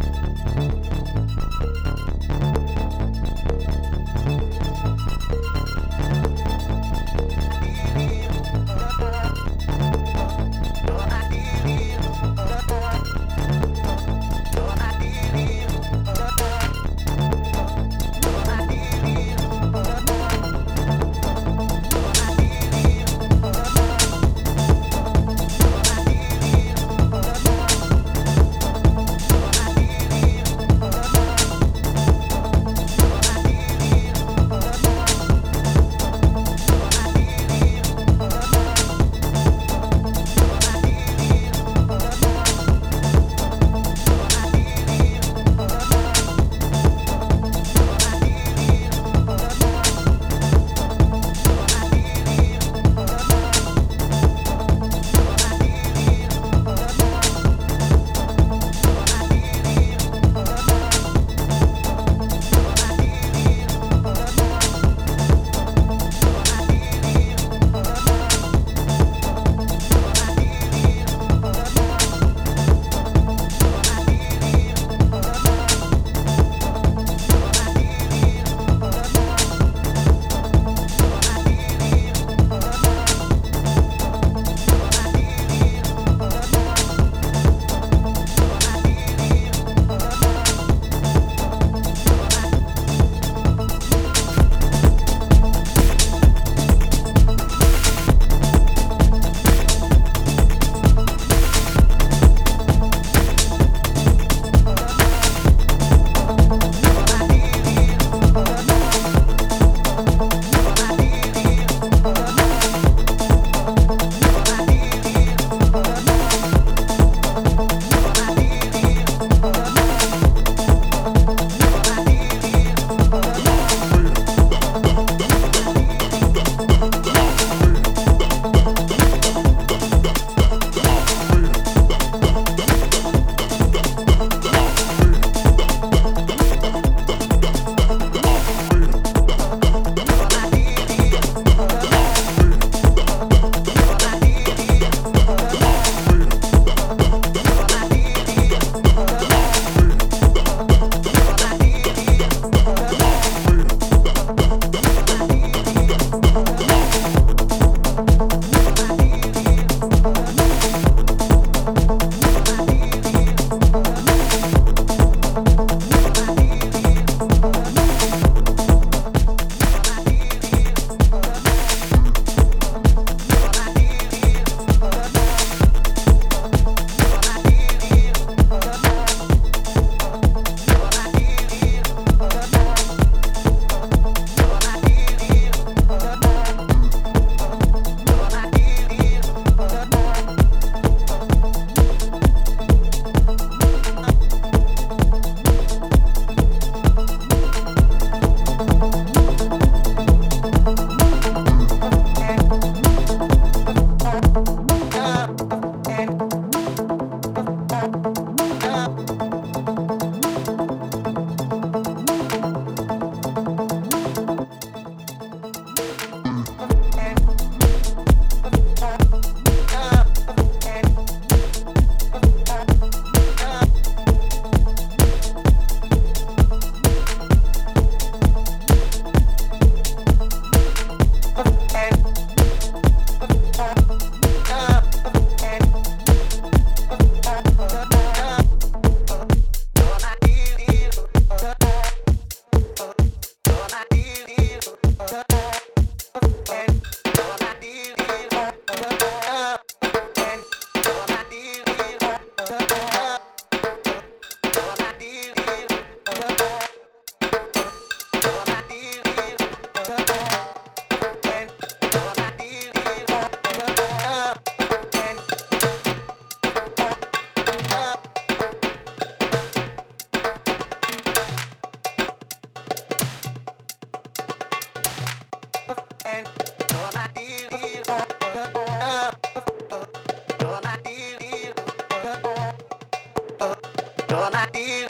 and Dona Ilha.